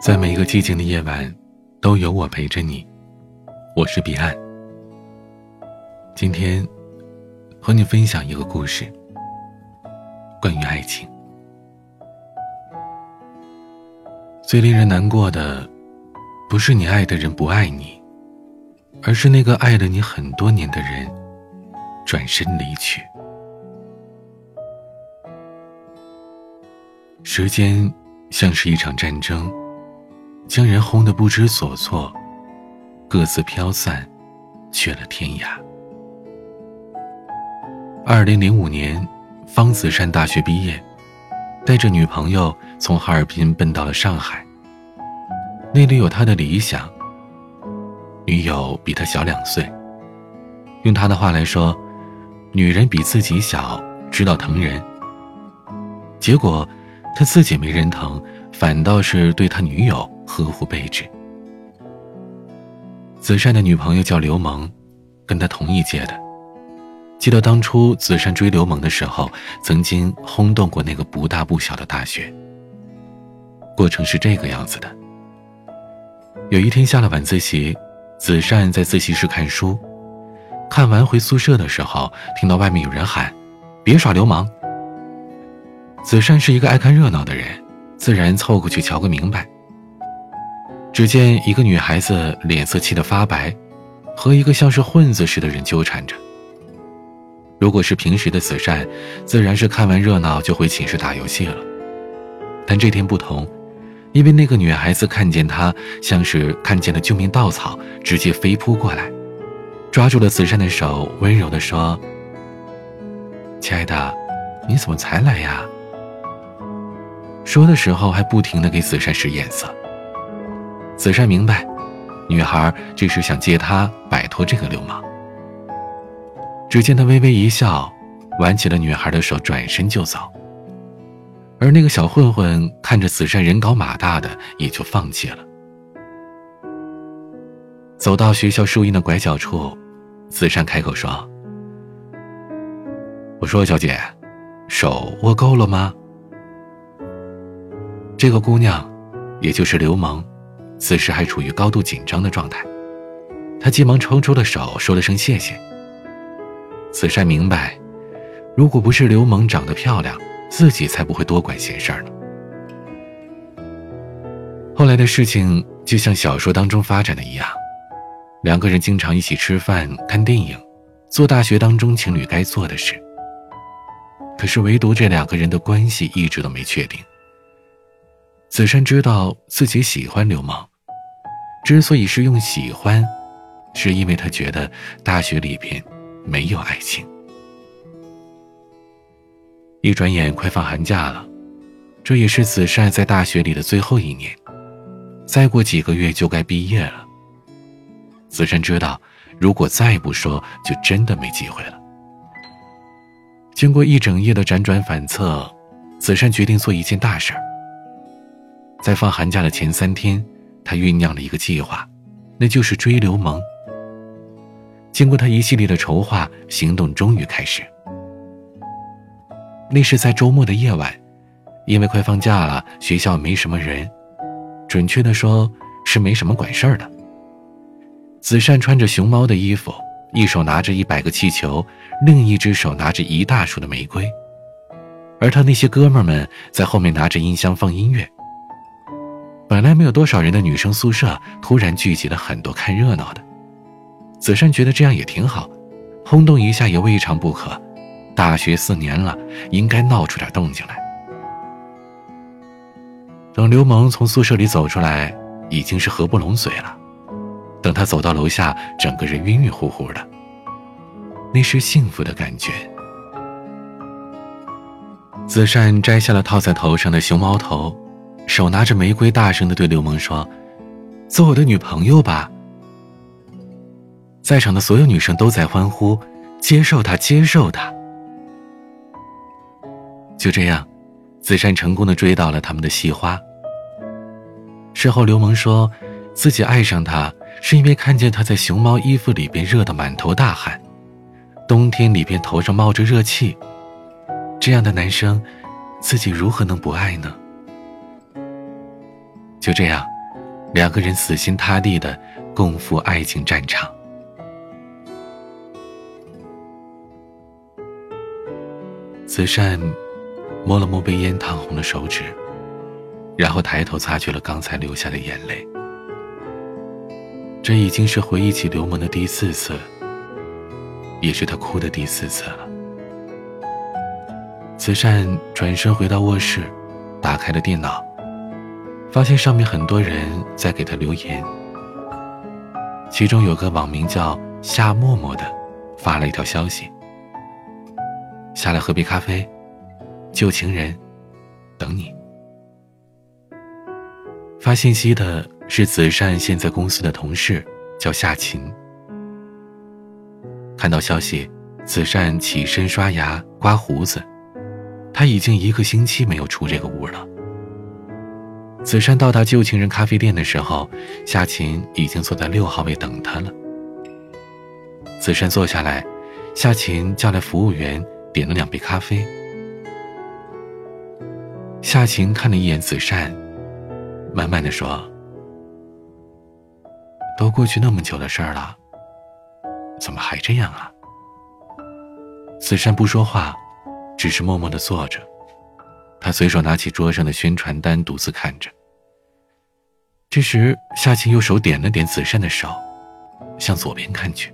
在每一个寂静的夜晚，都有我陪着你。我是彼岸。今天和你分享一个故事，关于爱情。最令人难过的，不是你爱的人不爱你，而是那个爱了你很多年的人转身离去。时间像是一场战争。将人轰得不知所措，各自飘散，去了天涯。二零零五年，方子善大学毕业，带着女朋友从哈尔滨奔到了上海。那里有他的理想。女友比他小两岁，用他的话来说，女人比自己小，知道疼人。结果，他自己没人疼，反倒是对他女友。呵护备至。子善的女朋友叫刘萌，跟他同一届的。记得当初子善追刘萌的时候，曾经轰动过那个不大不小的大学。过程是这个样子的：有一天下了晚自习，子善在自习室看书，看完回宿舍的时候，听到外面有人喊：“别耍流氓！”子善是一个爱看热闹的人，自然凑过去瞧个明白。只见一个女孩子脸色气得发白，和一个像是混子似的人纠缠着。如果是平时的子善，自然是看完热闹就回寝室打游戏了。但这天不同，因为那个女孩子看见他，像是看见了救命稻草，直接飞扑过来，抓住了子善的手，温柔地说：“亲爱的，你怎么才来呀？”说的时候还不停地给子善使眼色。子善明白，女孩这是想借他摆脱这个流氓。只见他微微一笑，挽起了女孩的手，转身就走。而那个小混混看着子善人高马大的，也就放弃了。走到学校树荫的拐角处，子善开口说：“我说，小姐，手握够了吗？”这个姑娘，也就是刘萌。此时还处于高度紧张的状态，她急忙抽出了手，说了声谢谢。子善明白，如果不是刘萌长得漂亮，自己才不会多管闲事呢。后来的事情就像小说当中发展的一样，两个人经常一起吃饭、看电影，做大学当中情侣该做的事。可是唯独这两个人的关系一直都没确定。子善知道自己喜欢刘萌。之所以是用喜欢，是因为他觉得大学里边没有爱情。一转眼快放寒假了，这也是子善在大学里的最后一年，再过几个月就该毕业了。子善知道，如果再不说，就真的没机会了。经过一整夜的辗转反侧，子善决定做一件大事儿。在放寒假的前三天。他酝酿了一个计划，那就是追刘萌。经过他一系列的筹划，行动终于开始。那是在周末的夜晚，因为快放假了，学校没什么人，准确的说是没什么管事儿的。子善穿着熊猫的衣服，一手拿着一百个气球，另一只手拿着一大束的玫瑰，而他那些哥们儿们在后面拿着音箱放音乐。本来没有多少人的女生宿舍，突然聚集了很多看热闹的。子善觉得这样也挺好，轰动一下也未尝不可。大学四年了，应该闹出点动静来。等刘萌从宿舍里走出来，已经是合不拢嘴了。等他走到楼下，整个人晕晕乎乎的。那是幸福的感觉。子善摘下了套在头上的熊猫头。手拿着玫瑰，大声的对刘萌说：“做我的女朋友吧。”在场的所有女生都在欢呼：“接受他，接受他。”就这样，子善成功的追到了他们的系花。事后，刘萌说自己爱上他，是因为看见他在熊猫衣服里边热得满头大汗，冬天里边头上冒着热气，这样的男生自己如何能不爱呢？就这样，两个人死心塌地的共赴爱情战场。慈善摸了摸被烟烫红的手指，然后抬头擦去了刚才流下的眼泪。这已经是回忆起刘萌的第四次，也是他哭的第四次了。慈善转身回到卧室，打开了电脑，发现上面很多人在给他留言。其中有个网名叫夏默默的，发了一条消息。下来喝杯咖啡，旧情人，等你。发信息的是子善现在公司的同事，叫夏琴。看到消息，子善起身刷牙、刮胡子，他已经一个星期没有出这个屋了。子善到达旧情人咖啡店的时候，夏琴已经坐在六号位等他了。子善坐下来，夏琴叫来服务员。点了两杯咖啡，夏晴看了一眼子善，慢慢的说：“都过去那么久的事儿了，怎么还这样啊？”子善不说话，只是默默的坐着。他随手拿起桌上的宣传单，独自看着。这时，夏晴用手点了点子善的手，向左边看去。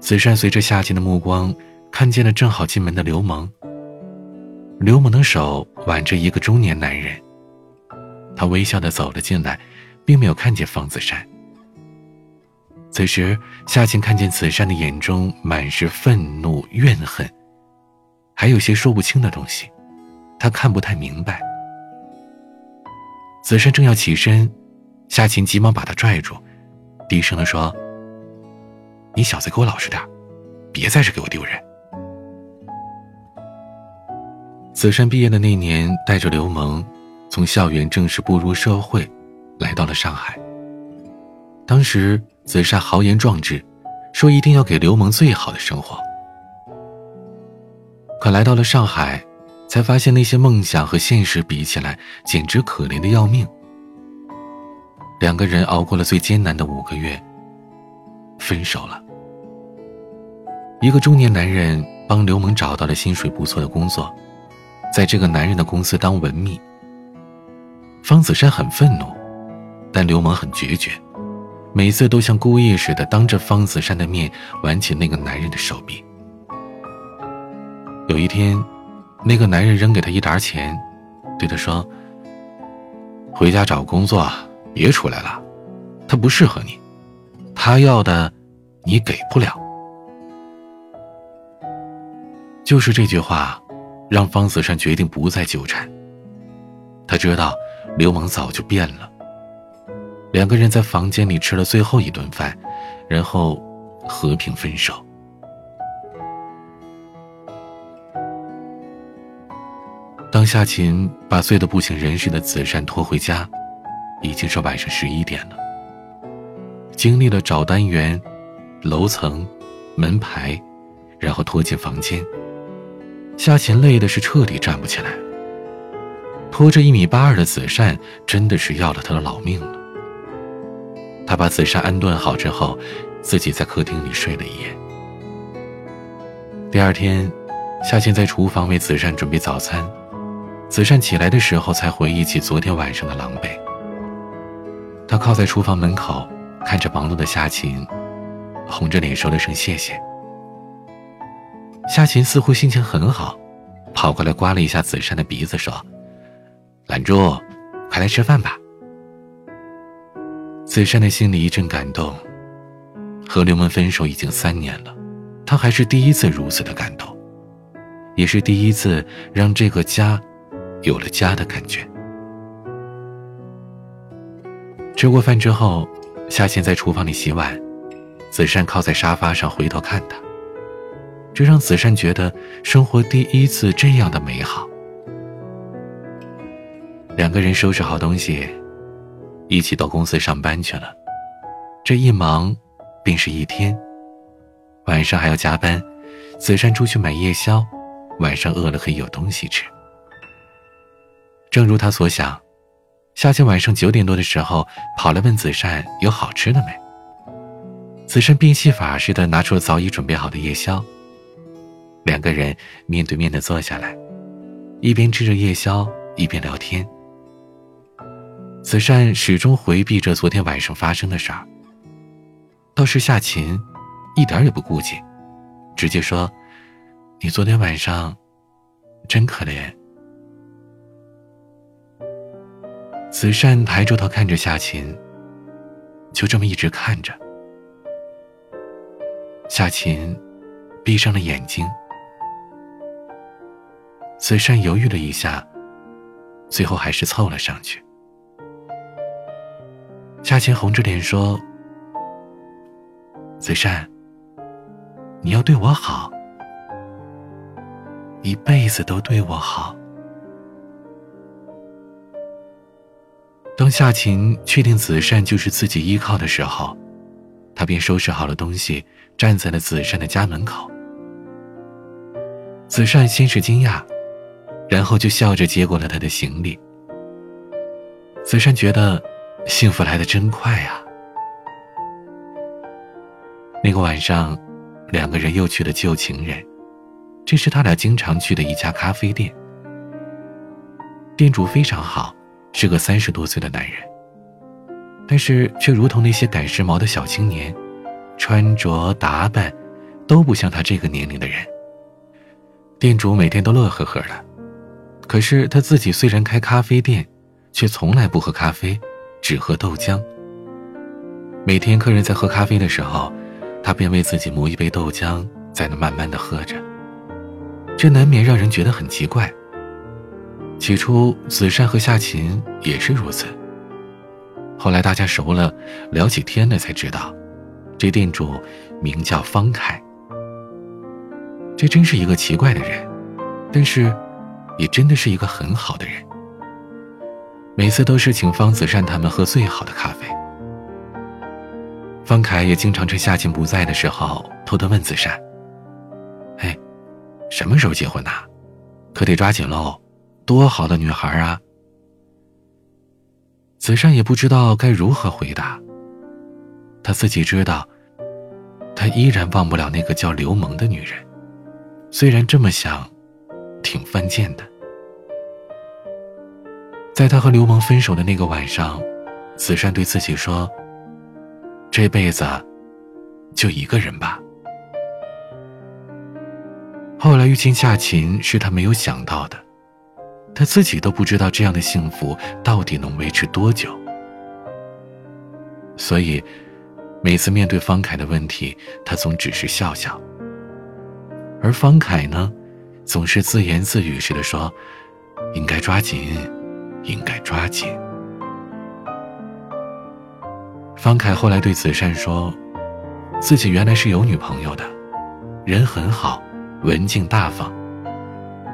子善随着夏晴的目光。看见了正好进门的刘萌。刘萌的手挽着一个中年男人，他微笑的走了进来，并没有看见方子善。此时，夏晴看见子善的眼中满是愤怒、怨恨，还有些说不清的东西，他看不太明白。子善正要起身，夏晴急忙把他拽住，低声的说：“你小子给我老实点，别在这给我丢人。”子善毕业的那年，带着刘萌，从校园正式步入社会，来到了上海。当时子善豪言壮志，说一定要给刘萌最好的生活。可来到了上海，才发现那些梦想和现实比起来，简直可怜的要命。两个人熬过了最艰难的五个月，分手了。一个中年男人帮刘萌找到了薪水不错的工作。在这个男人的公司当文秘，方子珊很愤怒，但刘萌很决绝，每次都像故意似的当着方子珊的面挽起那个男人的手臂。有一天，那个男人扔给他一沓钱，对他说：“回家找工作，别出来了，他不适合你，他要的你给不了。”就是这句话。让方子善决定不再纠缠。他知道刘萌早就变了。两个人在房间里吃了最后一顿饭，然后和平分手。当夏琴把醉得不省人事的子善拖回家，已经是晚上十一点了。经历了找单元、楼层、门牌，然后拖进房间。夏琴累的是彻底站不起来，拖着一米八二的子善真的是要了他的老命了。他把子善安顿好之后，自己在客厅里睡了一夜。第二天，夏琴在厨房为子善准备早餐，子善起来的时候才回忆起昨天晚上的狼狈。他靠在厨房门口，看着忙碌的夏琴，红着脸说了声谢谢。夏琴似乎心情很好，跑过来刮了一下子善的鼻子，说：“懒猪，快来吃饭吧。”子善的心里一阵感动。和刘萌分手已经三年了，他还是第一次如此的感动，也是第一次让这个家有了家的感觉。吃过饭之后，夏琴在厨房里洗碗，子善靠在沙发上回头看他。这让子善觉得生活第一次这样的美好。两个人收拾好东西，一起到公司上班去了。这一忙，便是一天。晚上还要加班，子善出去买夜宵，晚上饿了可以有东西吃。正如他所想，夏晴晚上九点多的时候跑来问子善有好吃的没。子善变戏法似的拿出了早已准备好的夜宵。两个人面对面的坐下来，一边吃着夜宵，一边聊天。子善始终回避着昨天晚上发生的事儿，倒是夏琴，一点也不顾忌，直接说：“你昨天晚上，真可怜。”子善抬着头看着夏琴，就这么一直看着。夏琴闭上了眼睛。子善犹豫了一下，最后还是凑了上去。夏晴红着脸说：“子善，你要对我好，一辈子都对我好。”当夏晴确定子善就是自己依靠的时候，他便收拾好了东西，站在了子善的家门口。子善先是惊讶，然后就笑着接过了他的行李。子善觉得。幸福来的真快呀！那个晚上，两个人又去了旧情人，这是他俩经常去的一家咖啡店。店主非常好，是个三十多岁的男人，但是却如同那些赶时髦的小青年，穿着打扮都不像他这个年龄的人。店主每天都乐呵呵的，可是他自己虽然开咖啡店，却从来不喝咖啡。只喝豆浆。每天客人在喝咖啡的时候，他便为自己磨一杯豆浆，在那慢慢的喝着。这难免让人觉得很奇怪。起初，子善和夏琴也是如此。后来大家熟了，聊起天来，才知道，这店主名叫方凯。这真是一个奇怪的人，但是，也真的是一个很好的人。每次都是请方子善他们喝最好的咖啡。方凯也经常趁夏晴不在的时候，偷偷问子善：“哎，什么时候结婚呐？可得抓紧喽，多好的女孩啊！”子善也不知道该如何回答。他自己知道，他依然忘不了那个叫刘萌的女人，虽然这么想，挺犯贱的。在他和刘萌分手的那个晚上，子善对自己说：“这辈子就一个人吧。”后来遇见夏琴是他没有想到的，他自己都不知道这样的幸福到底能维持多久。所以，每次面对方凯的问题，他总只是笑笑。而方凯呢，总是自言自语似的说：“应该抓紧。”应该抓紧。方凯后来对子善说：“自己原来是有女朋友的，人很好，文静大方。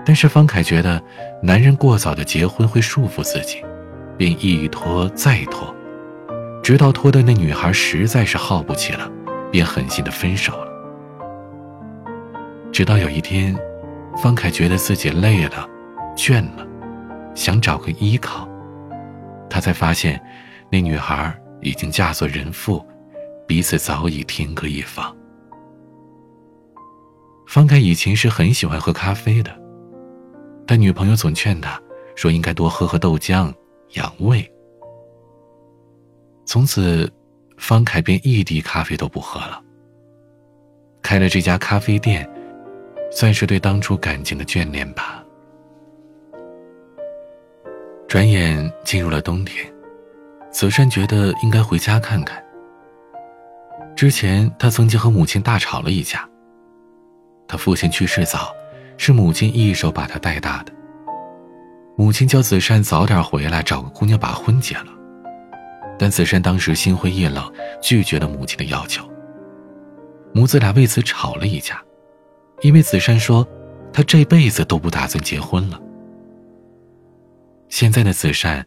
但是方凯觉得男人过早的结婚会束缚自己，便一拖再拖，直到拖的那女孩实在是耗不起了，便狠心的分手了。直到有一天，方凯觉得自己累了，倦了。”想找个依靠，他才发现，那女孩已经嫁作人妇，彼此早已天各一方。方凯以前是很喜欢喝咖啡的，但女朋友总劝他说应该多喝喝豆浆，养胃。从此，方凯便一滴咖啡都不喝了。开了这家咖啡店，算是对当初感情的眷恋吧。转眼进入了冬天，子善觉得应该回家看看。之前他曾经和母亲大吵了一架。他父亲去世早，是母亲一手把他带大的。母亲叫子善早点回来，找个姑娘把婚结了。但子善当时心灰意冷，拒绝了母亲的要求。母子俩为此吵了一架，因为子善说，他这辈子都不打算结婚了。现在的子善，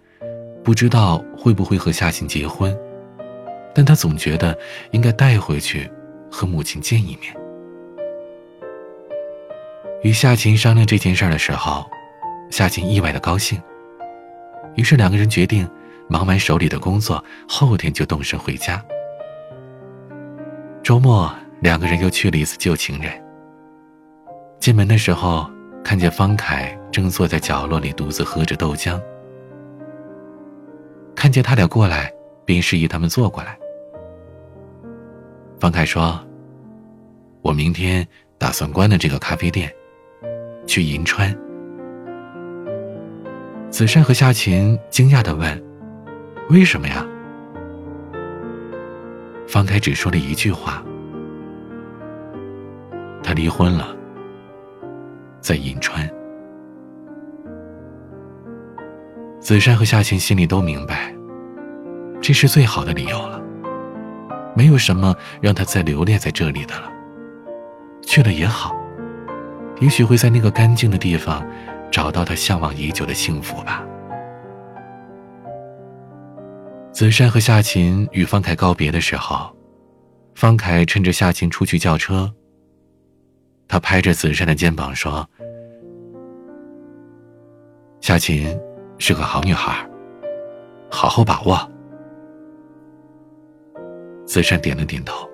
不知道会不会和夏晴结婚，但他总觉得应该带回去，和母亲见一面。与夏琴商量这件事儿的时候，夏琴意外的高兴。于是两个人决定，忙完手里的工作，后天就动身回家。周末，两个人又去了一次旧情人。进门的时候，看见方凯正坐在角落里独自喝着豆浆。看见他俩过来，便示意他们坐过来。方凯说：“我明天打算关了这个咖啡店。”去银川，子善和夏琴惊讶的问：“为什么呀？”方开只说了一句话：“他离婚了，在银川。”子善和夏琴心里都明白，这是最好的理由了，没有什么让他再留恋在这里的了。去了也好。也许会在那个干净的地方，找到他向往已久的幸福吧。子善和夏琴与方凯告别的时候，方凯趁着夏琴出去叫车，他拍着子善的肩膀说：“夏琴是个好女孩，好好把握。”子善点了点头。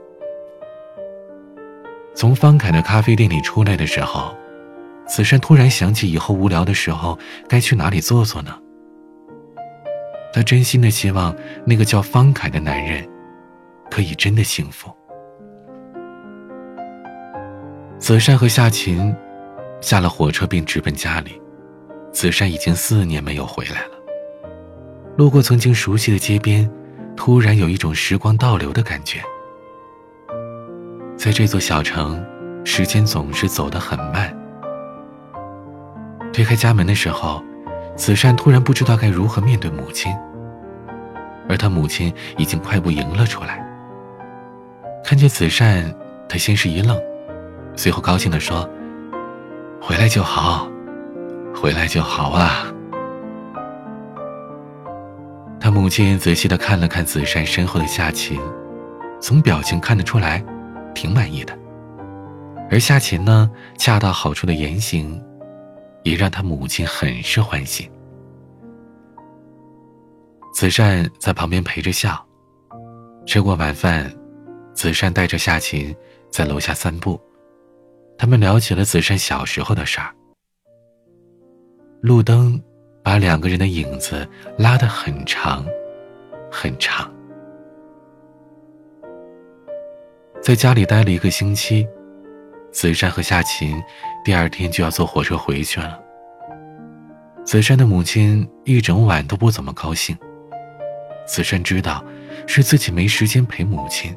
从方凯的咖啡店里出来的时候，子珊突然想起以后无聊的时候该去哪里坐坐呢？他真心的希望那个叫方凯的男人可以真的幸福。子珊和夏琴下了火车便直奔家里。子珊已经四年没有回来了。路过曾经熟悉的街边，突然有一种时光倒流的感觉。在这座小城，时间总是走得很慢。推开家门的时候，子善突然不知道该如何面对母亲，而他母亲已经快步迎了出来。看见子善，他先是一愣，随后高兴地说：“回来就好，回来就好啊。”他母亲仔细地看了看子善身后的夏晴，从表情看得出来。挺满意的，而夏琴呢，恰到好处的言行，也让他母亲很是欢喜。子善在旁边陪着笑。吃过晚饭，子善带着夏琴在楼下散步，他们聊起了子善小时候的事儿。路灯把两个人的影子拉得很长，很长。在家里待了一个星期，子珊和夏琴第二天就要坐火车回去了。子珊的母亲一整晚都不怎么高兴。子珊知道，是自己没时间陪母亲。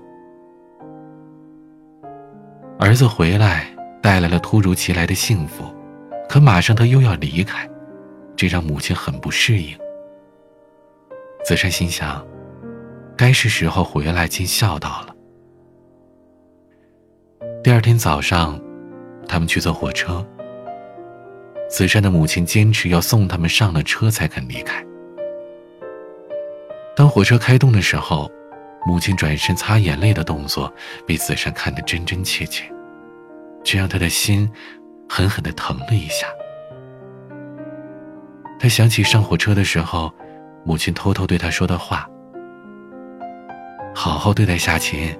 儿子回来带来了突如其来的幸福，可马上他又要离开，这让母亲很不适应。子珊心想，该是时候回来尽孝道了。第二天早上，他们去坐火车。子珊的母亲坚持要送他们上了车才肯离开。当火车开动的时候，母亲转身擦眼泪的动作被子珊看得真真切切，这让他的心狠狠地疼了一下。他想起上火车的时候，母亲偷偷对他说的话：“好好对待夏琴，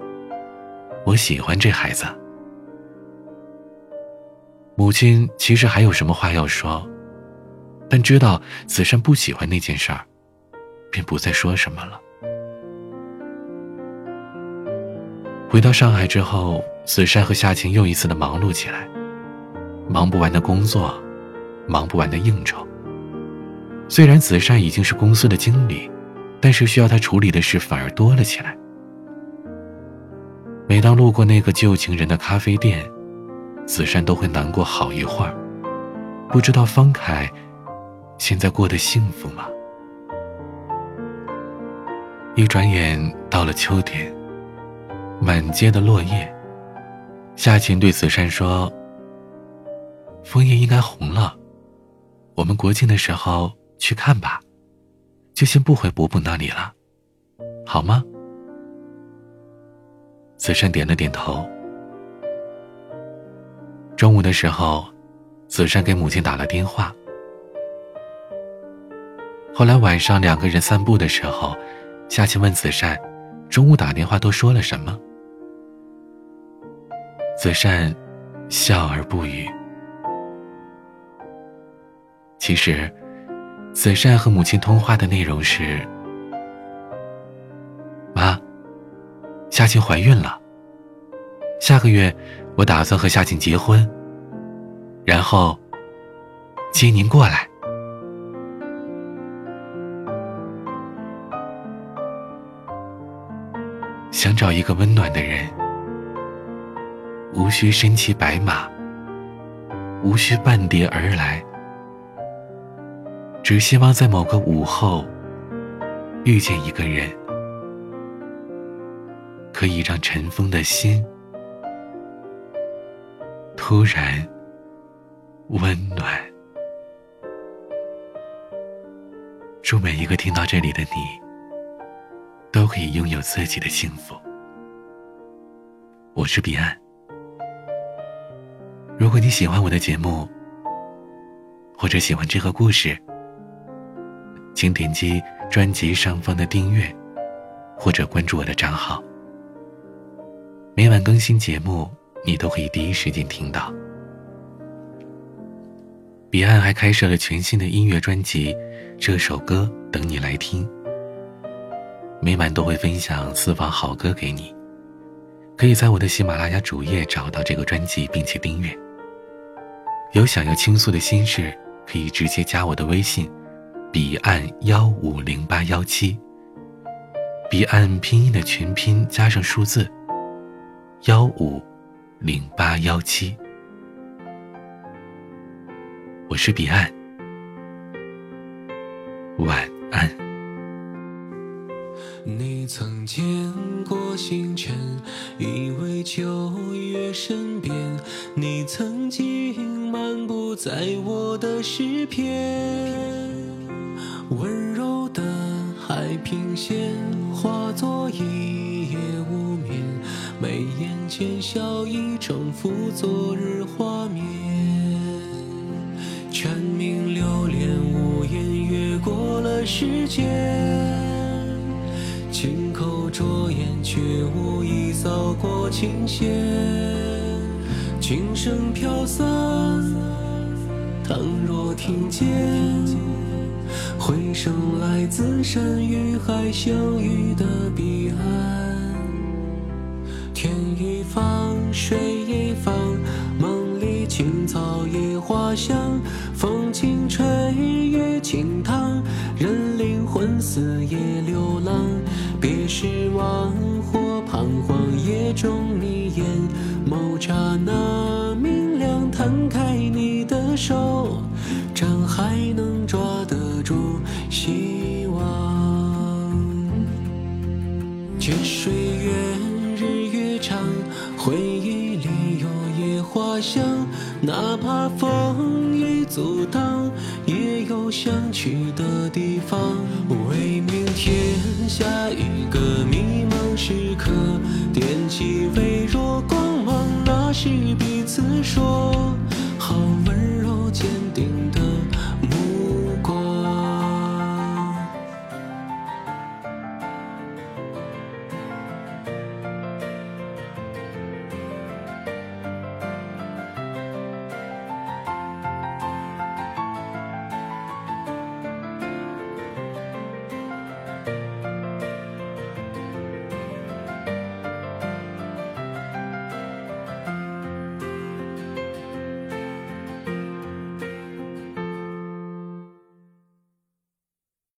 我喜欢这孩子。”母亲其实还有什么话要说，但知道子善不喜欢那件事儿，便不再说什么了。回到上海之后，子善和夏晴又一次的忙碌起来，忙不完的工作，忙不完的应酬。虽然子善已经是公司的经理，但是需要他处理的事反而多了起来。每当路过那个旧情人的咖啡店，子珊都会难过好一会儿，不知道方凯现在过得幸福吗？一转眼到了秋天，满街的落叶。夏晴对子珊说：“枫叶应该红了，我们国庆的时候去看吧，就先不回伯伯那里了，好吗？”子珊点了点头。中午的时候，子善给母亲打了电话。后来晚上两个人散步的时候，夏晴问子善：“中午打电话都说了什么？”子善笑而不语。其实，子善和母亲通话的内容是：“妈，夏晴怀孕了。下个月我打算和夏晴结婚，然后接您过来。”想找一个温暖的人，无需身骑白马，无需半蝶而来，只希望在某个午后遇见一个人，可以让尘封的心突然温暖。祝每一个听到这里的你。都可以拥有自己的幸福。我是彼岸。如果你喜欢我的节目，或者喜欢这个故事，请点击专辑上方的订阅，或者关注我的账号。每晚更新节目，你都可以第一时间听到。彼岸还开设了全新的音乐专辑，这首歌等你来听。每晚都会分享私房好歌给你，可以在我的喜马拉雅主页找到这个专辑，并且订阅。有想要倾诉的心事，可以直接加我的微信，彼岸幺五零八幺七。彼岸拼音的全拼加上数字幺五零八幺七。我是彼岸，晚安。你曾见过星辰，依偎秋月身边。你曾经漫步在我的诗篇，温柔的海平线化作一，眼间笑意重复昨日画面。蝉鸣流连无言，越过了时间。轻口着眼，却无意扫过琴弦。琴声飘散，倘若听见，回声来自山与海相遇的彼岸。一方，水一方，梦里青草野花香，风轻吹，月轻淌，任灵魂似野流浪。别失望或彷徨，夜中你眼眸刹那明亮，摊开你的手，掌还能抓得住希花香，哪怕风雨阻挡，也有想去的地方。为明天。下一个迷茫时刻，点起微弱光芒，那是彼此说。